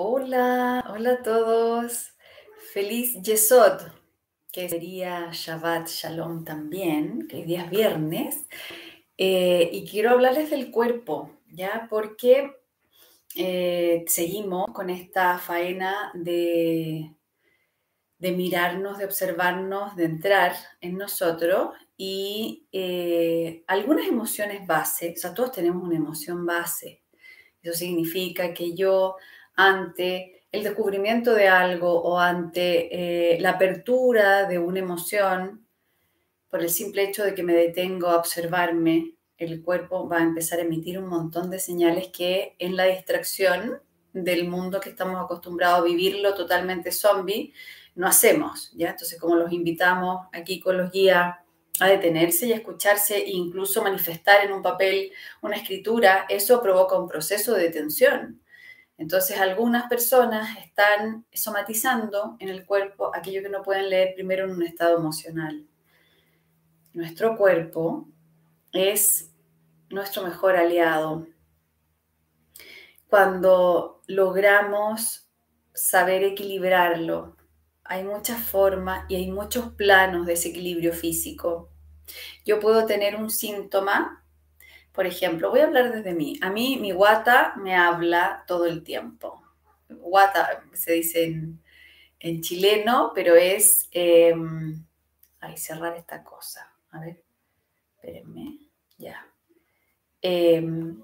Hola, hola a todos. Feliz Yesod, que sería Shabbat Shalom también, que hoy día es viernes. Eh, y quiero hablarles del cuerpo, ¿ya? Porque eh, seguimos con esta faena de, de mirarnos, de observarnos, de entrar en nosotros y eh, algunas emociones base, o sea, todos tenemos una emoción base. Eso significa que yo ante el descubrimiento de algo o ante eh, la apertura de una emoción, por el simple hecho de que me detengo a observarme, el cuerpo va a empezar a emitir un montón de señales que en la distracción del mundo que estamos acostumbrados a vivirlo totalmente zombie, no hacemos, ¿ya? Entonces, como los invitamos aquí con los guías a detenerse y a escucharse e incluso manifestar en un papel una escritura, eso provoca un proceso de detención. Entonces, algunas personas están somatizando en el cuerpo aquello que no pueden leer primero en un estado emocional. Nuestro cuerpo es nuestro mejor aliado. Cuando logramos saber equilibrarlo, hay muchas formas y hay muchos planos de ese equilibrio físico. Yo puedo tener un síntoma por ejemplo, voy a hablar desde mí. A mí mi guata me habla todo el tiempo. Guata se dice en, chileno, pero es... Eh, ay, cerrar esta cosa. A ver, espérenme. Ya. Em,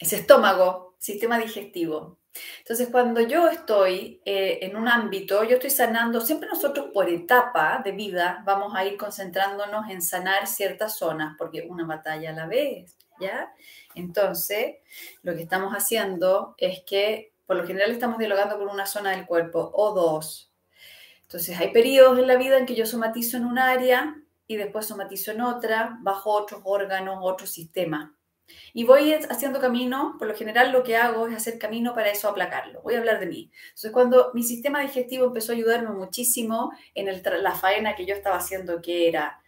es estómago, sistema digestivo. Entonces, cuando yo estoy eh, en un ámbito, yo estoy sanando, siempre nosotros por etapa de vida vamos a ir concentrándonos en sanar ciertas zonas, porque una batalla a la vez, ¿ya? Entonces, lo que estamos haciendo es que, por lo general, estamos dialogando con una zona del cuerpo o dos. Entonces, hay periodos en la vida en que yo somatizo en un área y después somatizo en otra, bajo otros órganos, otro sistema. Y voy haciendo camino, por lo general lo que hago es hacer camino para eso aplacarlo. Voy a hablar de mí. Entonces, cuando mi sistema digestivo empezó a ayudarme muchísimo en la faena que yo estaba haciendo, que era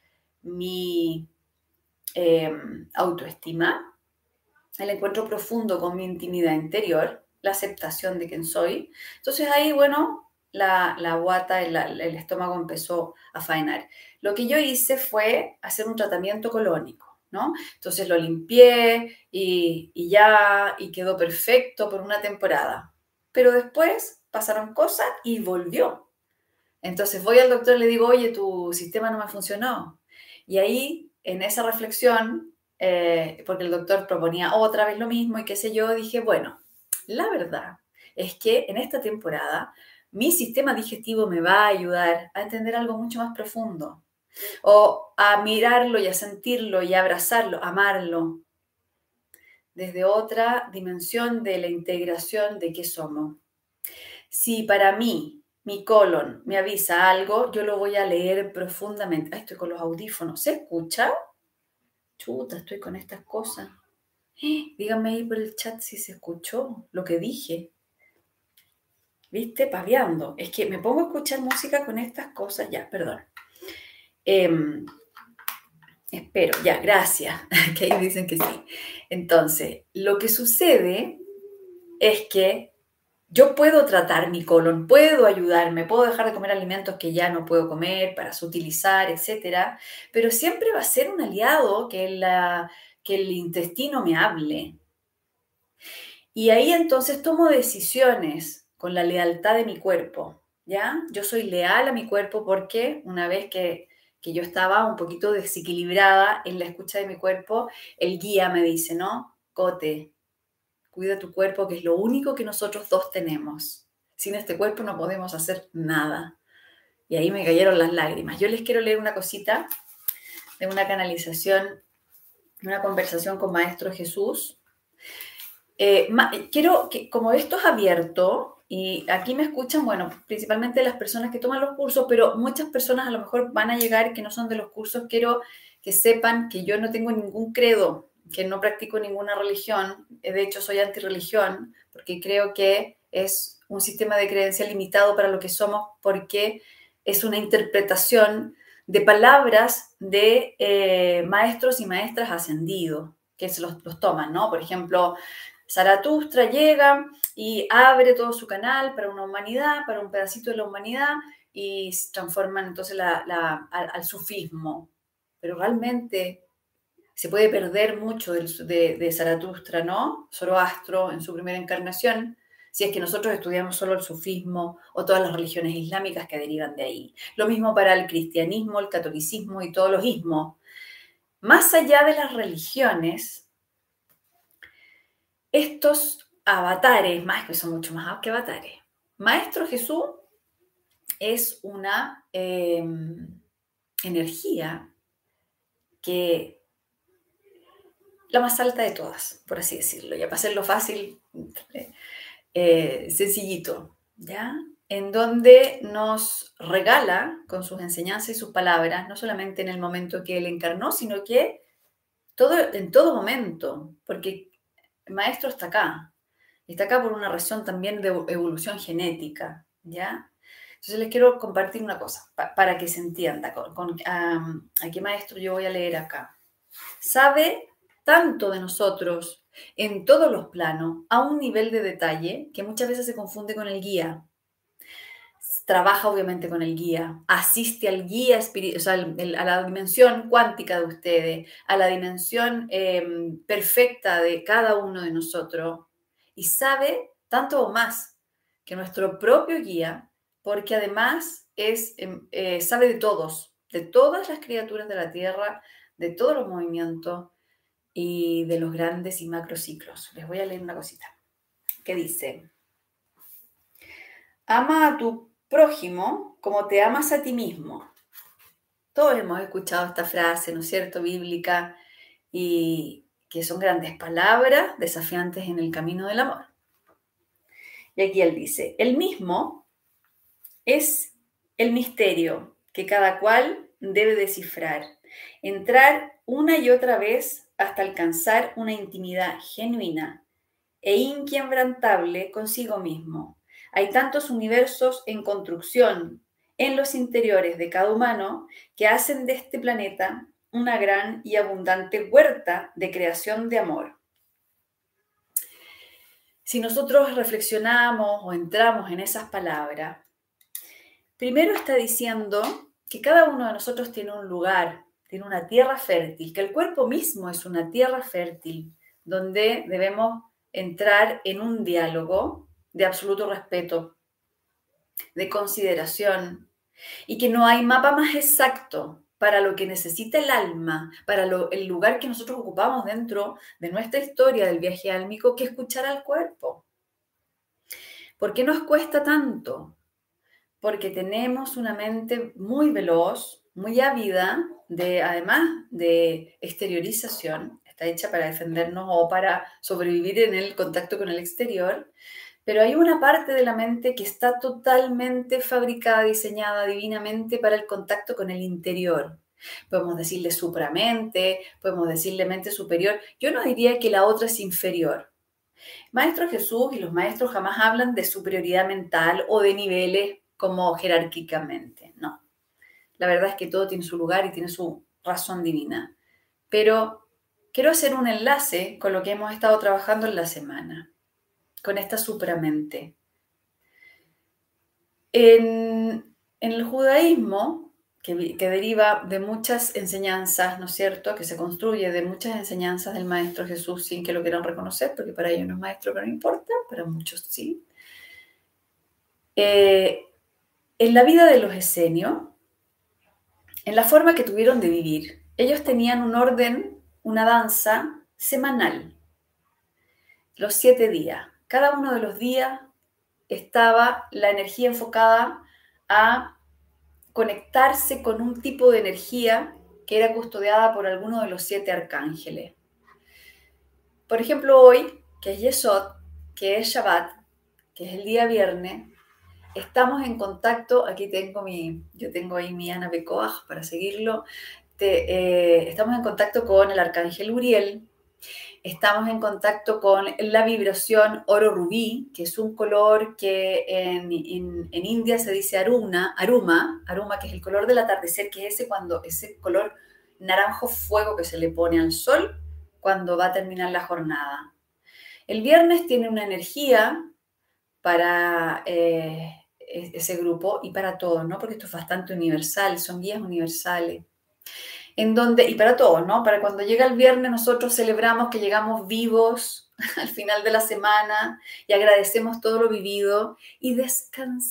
mi Em, autoestima, el encuentro profundo con mi intimidad interior, la aceptación de quién soy. Entonces ahí, bueno, la, la guata, el, el, estómago empezó a faenar. Lo que yo hice fue hacer un tratamiento colónico, ¿no? Entonces lo limpié y, y ya, y quedó perfecto por una temporada. Pero después pasaron cosas y volvió. Entonces voy al doctor y le digo, oye, tu sistema no me funcionó. Y ahí en esa reflexión, eh, porque el doctor proponía otra vez lo mismo y qué sé yo, dije, bueno, la verdad es que en esta temporada mi sistema digestivo me va a ayudar a entender algo mucho más profundo o a mirarlo y a sentirlo y a abrazarlo, amarlo desde otra dimensión de la integración de qué somos. Si para mí mi colon me avisa algo, yo lo voy a leer profundamente. estoy con los audífonos. ¿Se escucha? Chuta, estoy con estas cosas. díganme ahí por el chat si se escuchó lo que dije. ¿Viste? Paviando. Es que me pongo a escuchar música con estas cosas. Ya, perdón. Em, espero, ya, gracias. que ahí dicen que sí. Entonces, lo que sucede es que yo puedo tratar mi colon, puedo ayudarme, puedo dejar de comer alimentos que ya no puedo comer para sutilizar, etcétera, pero siempre va a ser un aliado que, la, que el intestino me hable. Y ahí entonces tomo decisiones con la lealtad de mi cuerpo, ¿ya? Yo soy leal a mi cuerpo porque una vez que, que yo estaba un poquito desequilibrada en la escucha de mi cuerpo, el guía me dice, ¿no? Cote, Cuida tu cuerpo, que es lo único que nosotros dos tenemos. Sin este cuerpo no podemos hacer nada. Y ahí me cayeron las lágrimas. Yo les quiero leer una cosita de una canalización, una conversación con Maestro Jesús. Eh, quiero que, como esto es abierto, y aquí me escuchan, bueno, principalmente las personas que toman los cursos, pero muchas personas a lo mejor van a llegar que no son de los cursos. Quiero que sepan que yo no tengo ningún credo que no practico ninguna religión, eh, de hecho soy antirreligión, porque creo que es un sistema de creencia limitado para lo que somos, porque es una interpretación de palabras de eh, maestros y maestras ascendidos, que se los, toman, ¿no? Por ejemplo, Zaratustra llega y abre todo su canal para una humanidad, para un pedacito de la humanidad, y transforman entonces al, sufismo. Pero realmente se puede perder mucho de, de, Zaratustra, ¿no? Zoroastro en su primera encarnación, si es que nosotros estudiamos solo el sufismo o todas las religiones islámicas que derivan de ahí. Lo mismo para el cristianismo, el catolicismo y todos los ismos. Más allá de las religiones, estos avatares, más que son mucho más que avatares, Maestro Jesús es una em, energía que la más alta de todas, por así decirlo, ya para hacerlo fácil, eh, sencillito, ¿ya? En donde nos regala con sus enseñanzas y sus palabras, no solamente en el momento que él encarnó, sino que todo, en todo momento, porque el maestro está acá, está acá por una razón también de evolución genética, ¿ya? Entonces les quiero compartir una cosa para que se entienda con, a qué maestro yo voy a leer acá. Sabe tanto de nosotros en todos los planos a un nivel de detalle que muchas veces se confunde con el guía. Trabaja obviamente con el guía, asiste al guía o a la dimensión cuántica de ustedes, a la dimensión em, perfecta de cada uno de nosotros y sabe tanto o más que nuestro propio guía porque además es, em, eh, sabe de todos, de todas las criaturas de la Tierra, de todos los movimientos y de los grandes y macrociclos. Les voy a leer una cosita que dice, ama a tu prójimo como te amas a ti mismo. Todos hemos escuchado esta frase, ¿no es cierto?, bíblica, y que son grandes palabras desafiantes en el camino del amor. Y aquí él dice, el mismo es el misterio que cada cual debe descifrar, entrar una y otra vez hasta alcanzar una intimidad genuina e inquebrantable consigo mismo. Hay tantos universos en construcción en los interiores de cada humano que hacen de este planeta una gran y abundante huerta de creación de amor. Si nosotros reflexionamos o entramos en esas palabras, Primero está diciendo que cada uno de nosotros tiene un lugar, tiene una tierra fértil, que el cuerpo mismo es una tierra fértil, donde debemos entrar en un diálogo de absoluto respeto, de consideración, y que no hay mapa más exacto para lo que necesita el alma, para el lugar que nosotros ocupamos dentro de nuestra historia del viaje álmico, que escuchar al cuerpo. ¿Por qué nos cuesta tanto? porque tenemos una mente muy veloz, muy ávida, de, además de exteriorización, está hecha para defendernos o para sobrevivir en el contacto con el exterior, pero hay una parte de la mente que está totalmente fabricada, diseñada divinamente para el contacto con el interior. Podemos decirle supramente, podemos decirle mente superior. Yo no diría que la otra es inferior. Maestro Jesús y los maestros jamás hablan de superioridad mental o de niveles como jerárquicamente, no. La verdad es que todo tiene su lugar y tiene su razón divina. Pero quiero hacer un enlace con lo que hemos estado trabajando en la semana, con esta supramente. En, el judaísmo, que, que, deriva de muchas enseñanzas, ¿no es cierto?, que se construye de muchas enseñanzas del Maestro Jesús sin que lo quieran reconocer, porque para ellos no es maestro, pero no importa, para muchos sí. Eh, en la vida de los esenios, en la forma que tuvieron de vivir, ellos tenían un orden, una danza semanal, los siete días. Cada uno de los días estaba la energía enfocada a conectarse con un tipo de energía que era custodiada por alguno de los siete arcángeles. Por ejemplo, hoy, que es Yesod, que es Shabbat, que es el día viernes, Estamos en contacto, aquí tengo mi, yo tengo ahí mi Ana Becoaj para seguirlo. Eh, estamos en contacto con el arcángel Uriel, estamos en contacto con la vibración oro rubí, que es un color que en, en, India se dice aruna, aruma, aruma, que es el color del atardecer, que es ese cuando ese color naranjo fuego que se le pone al sol cuando va a terminar la jornada. El viernes tiene una energía para eh, e-, ese grupo y para todos, ¿no? Porque esto es bastante universal, son guías universales. En donde, y para todos, ¿no? Para cuando llega el viernes nosotros celebramos que llegamos vivos al final de la semana y agradecemos todo lo vivido y descansamos.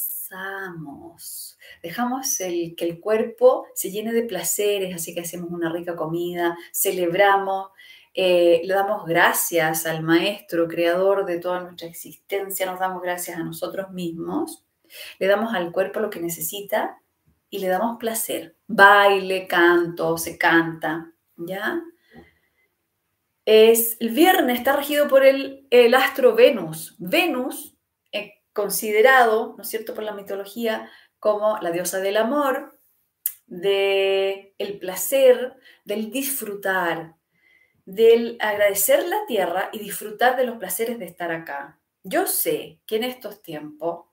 Dejamos el, que el cuerpo se llene de placeres, así que hacemos una rica comida, celebramos, eh, le damos gracias al Maestro, Creador de toda nuestra existencia, nos damos gracias a nosotros mismos, le damos al cuerpo lo que necesita y le damos placer. Baile, canto, se canta, ¿ya? Es, el viernes está regido por el, el astro Venus. Venus, eh, considerado, ¿no es cierto?, por la mitología como la diosa del amor, del el placer, del disfrutar, del agradecer la tierra y disfrutar de los placeres de estar acá. Yo sé que en estos tiempos,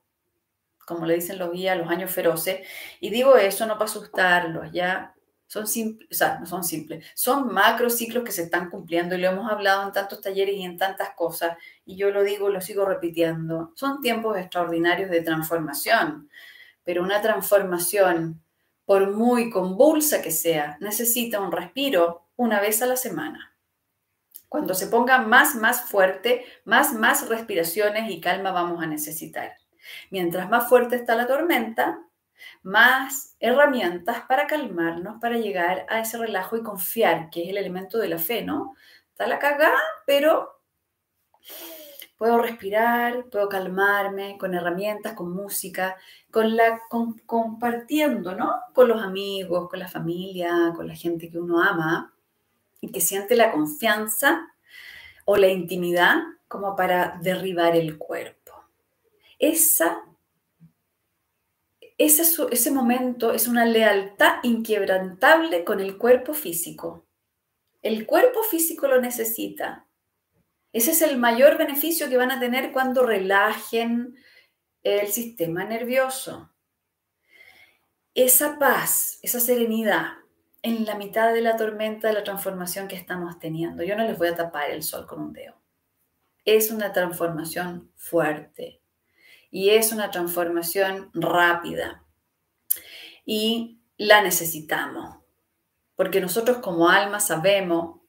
como le dicen los guías, los años feroces, y digo eso no para asustarlos, ya son simples, o sea, no son simples, son macro ciclos que se están cumpliendo y lo hemos hablado en tantos talleres y en tantas cosas, y yo lo digo, lo sigo repitiendo, son tiempos extraordinarios de transformación, pero una transformación, por muy convulsa que sea, necesita un respiro una vez a la semana. Cuando se ponga más, más fuerte, más, más respiraciones y calma vamos a necesitar. Mientras más fuerte está la tormenta, más herramientas para calmarnos, para llegar a ese relajo y confiar, que es el elemento de la fe, ¿no? Está la cagada, pero puedo respirar, puedo calmarme con herramientas, con música, con la compartiendo, ¿no? Con los amigos, con la familia, con la gente que uno ama y que siente la confianza o la intimidad como para derribar el cuerpo. Esa, ese, ese momento es una lealtad inquebrantable con el cuerpo físico. El cuerpo físico lo necesita. Ese es el mayor beneficio que van a tener cuando relajen el sistema nervioso. Esa paz, esa serenidad, en la mitad de la tormenta de la transformación que estamos teniendo. Yo no les voy a tapar el sol con un dedo. Es una transformación fuerte y es una transformación rápida y la necesitamos porque nosotros como alma sabemos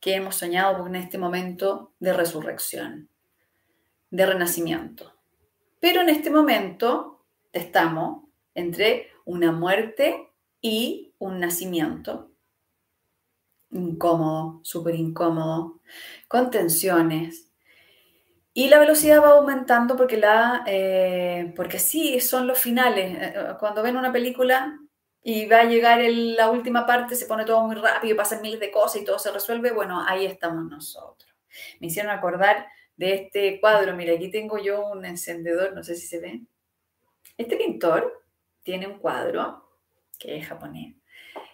que hemos soñado con este momento de resurrección, de renacimiento. Pero en este momento estamos entre una muerte y un nacimiento incómodo, súper incómodo, con tensiones. Y la velocidad va aumentando porque, la, eh, porque sí, son los finales. Eh, eh, cuando ven una película y va a llegar la última parte, se pone todo muy rápido, pasan miles de cosas y todo se resuelve, bueno, ahí estamos nosotros. Me hicieron acordar de este cuadro. Mira, aquí tengo yo un encendedor, no sé si se ve. Este pintor tiene un cuadro que es japonés,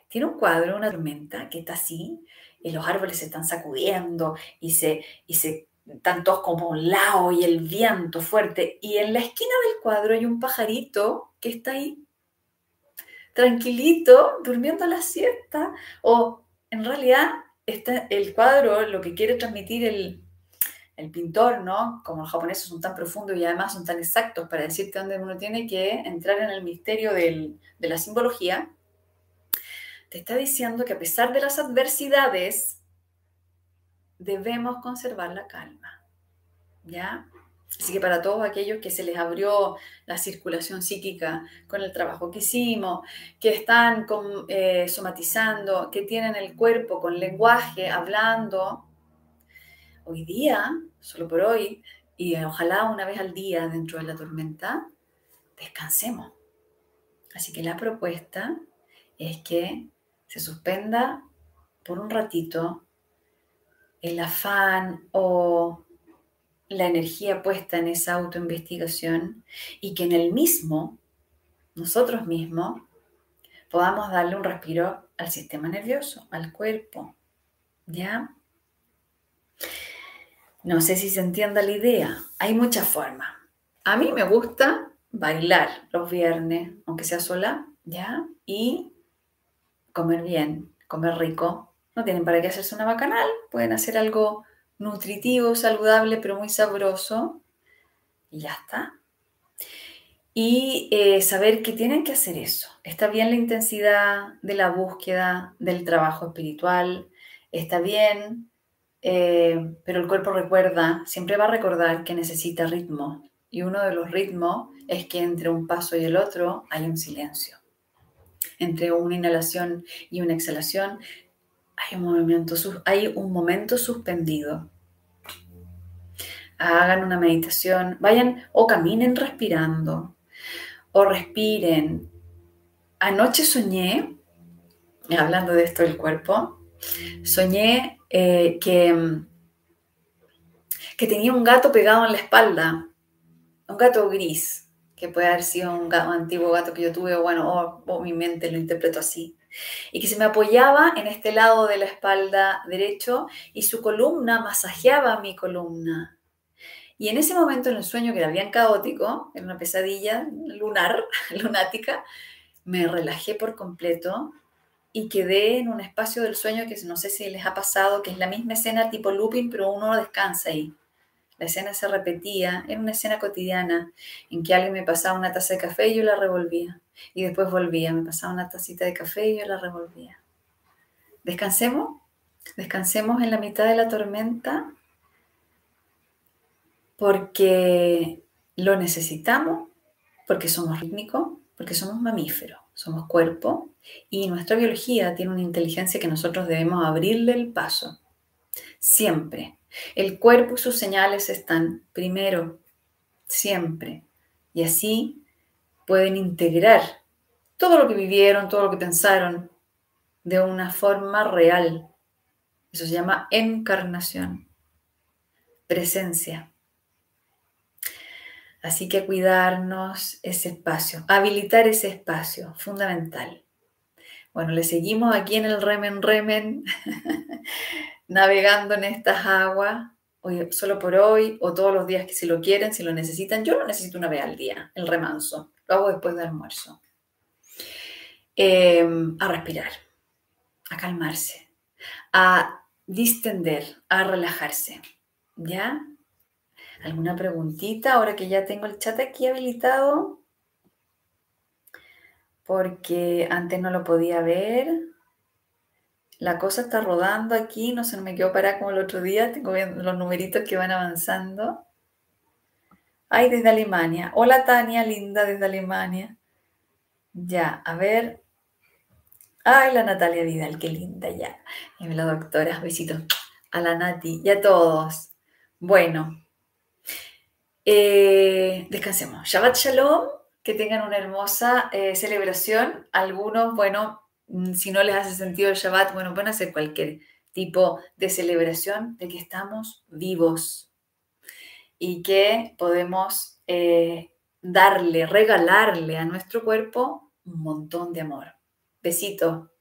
tiene un cuadro, una tormenta que está así, y los árboles se están sacudiendo y se, y se están todos como un lado y el viento fuerte. Y en la esquina del cuadro hay un pajarito que está ahí, tranquilito, durmiendo la siesta. O en realidad está el cuadro lo que quiere transmitir el, el pintor, ¿no? Como los japoneses son tan profundos y además son tan exactos para decirte dónde uno tiene que entrar en el misterio de la simbología, te está diciendo que a pesar de las adversidades, debemos conservar la calma, ¿ya? Así que para todos aquellos que se les abrió la circulación psíquica con el trabajo que hicimos, que están eh, somatizando, que tienen el cuerpo con lenguaje, hablando, hoy día, solo por hoy, y ojalá una vez al día dentro de la tormenta, descansemos. Así que la propuesta es que se suspenda por un ratito el afán o la energía puesta en esa autoinvestigación y que en el mismo, nosotros mismos, podamos darle un respiro al sistema nervioso, al cuerpo. ¿Ya? No sé si se entienda la idea. Hay muchas formas. A mí me gusta bailar los viernes, aunque sea sola, ¿ya? Y comer bien, comer rico. No tienen para qué hacerse una bacanal, pueden hacer algo nutritivo, saludable, pero muy sabroso. Y ya está. Y eh, saber que tienen que hacer eso. Está bien la intensidad de la búsqueda del trabajo espiritual, está bien, eh, pero el cuerpo recuerda, siempre va a recordar que necesita ritmo. Y uno de los ritmos es que entre un paso y el otro hay un silencio. Entre una inhalación y una exhalación hay un, movimiento, hay un momento suspendido. Hagan una meditación, vayan o caminen respirando, o respiren. Anoche soñé, hablando de esto del cuerpo, soñé eh, que, que tenía un gato pegado en la espalda, un gato gris, que puede haber sido un, antiguo gato que yo tuve, o bueno, o, mi mente lo interpretó así, y que se me apoyaba en este lado de la espalda derecho y su columna masajeaba mi columna. Y en ese momento, en el sueño que era bien caótico, en una pesadilla lunar, lunática, me relajé por completo y quedé en un espacio del sueño que no sé si les ha pasado, que es la misma escena tipo looping, pero uno descansa ahí. La escena se repetía, era una escena cotidiana en que alguien me pasaba una taza de café y yo la revolvía. Y después volvía, me pasaba una tacita de café y yo la revolvía. Descansemos, descansemos en la mitad de la tormenta porque lo necesitamos, porque somos rítmicos, porque somos mamíferos, somos cuerpo y nuestra biología tiene una inteligencia que nosotros debemos abrirle el paso. Siempre. El cuerpo y sus señales están primero, siempre. Y así pueden integrar todo lo que vivieron, todo lo que pensaron, de una forma real. Eso se llama encarnación, presencia. Así que cuidarnos ese espacio, habilitar ese espacio, fundamental. Bueno, le seguimos aquí en el remen remen, navegando en estas aguas, hoy, solo por hoy o todos los días que si lo quieren, si lo necesitan. Yo lo necesito una vez al día, el remanso. Lo hago después del almuerzo. Em, a respirar, a calmarse, a distender, a relajarse. ¿Ya? ¿Alguna preguntita ahora que ya tengo el chat aquí habilitado? Porque antes no lo podía ver. La cosa está rodando aquí, no se me quedó parada como el otro día. Tengo los numeritos que van avanzando. Ay, desde Alemania. Hola Tania, linda desde Alemania. Ya, a ver. Ay, la Natalia Vidal, qué linda ya. Y la doctora, besitos a la Nati y a todos. Bueno, eh, descansemos. Shabbat Shalom, que tengan una hermosa eh, celebración. Algunos, bueno, mm, si no les hace sentido el Shabbat, bueno, pueden hacer cualquier tipo de celebración de que estamos vivos y que podemos eh, darle, regalarle a nuestro cuerpo un montón de amor. Besito.